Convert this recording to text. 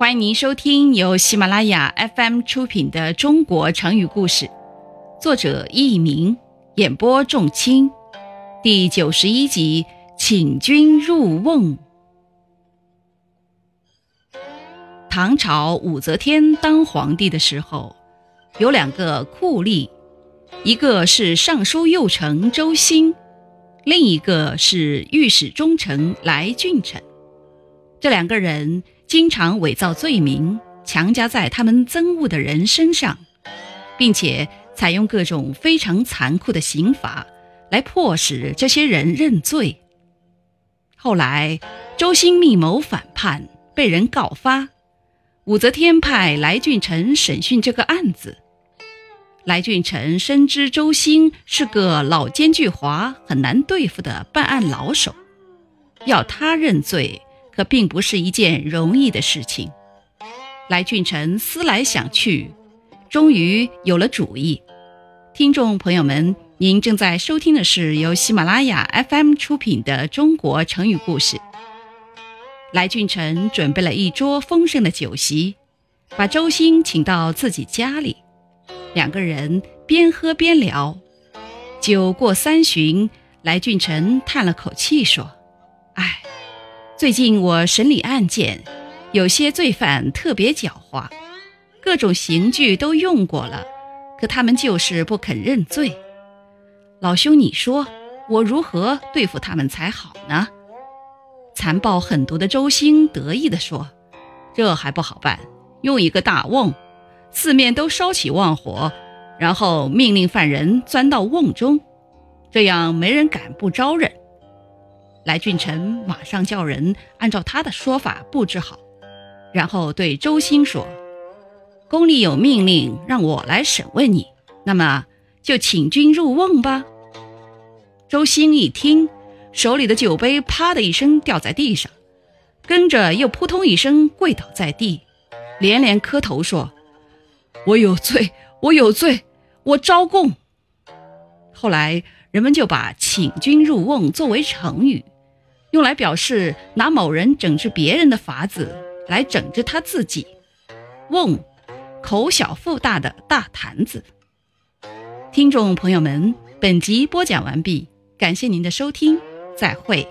欢迎您收听由喜马拉雅 FM 出品的《中国成语故事》，作者佚名，演播仲卿，第九十一集，请君入瓮。唐朝武则天当皇帝的时候，有两个酷吏，一个是尚书右丞周兴，另一个是御史中丞来俊臣。这两个人。经常伪造罪名，强加在他们憎恶的人身上，并且采用各种非常残酷的刑罚来迫使这些人认罪。后来，周兴密谋反叛，被人告发，武则天派来俊臣审讯这个案子。来俊臣深知周兴是个老奸巨猾、很难对付的办案老手，要他认罪。可并不是一件容易的事情。来俊臣思来想去，终于有了主意。听众朋友们，您正在收听的是由喜马拉雅 FM 出品的《中国成语故事》。来俊臣准备了一桌丰盛的酒席，把周兴请到自己家里，两个人边喝边聊。酒过三巡，来俊臣叹了口气说：“唉。”最近我审理案件，有些罪犯特别狡猾，各种刑具都用过了，可他们就是不肯认罪。老兄，你说我如何对付他们才好呢？残暴狠毒的周兴得意地说：“这还不好办，用一个大瓮，四面都烧起旺火，然后命令犯人钻到瓮中，这样没人敢不招认。”来俊臣马上叫人按照他的说法布置好，然后对周兴说：“宫里有命令让我来审问你，那么就请君入瓮吧。”周兴一听，手里的酒杯啪的一声掉在地上，跟着又扑通一声跪倒在地，连连磕头说：“我有罪，我有罪，我招供。”后来人们就把“请君入瓮”作为成语。用来表示拿某人整治别人的法子来整治他自己，瓮，口小腹大的大坛子。听众朋友们，本集播讲完毕，感谢您的收听，再会。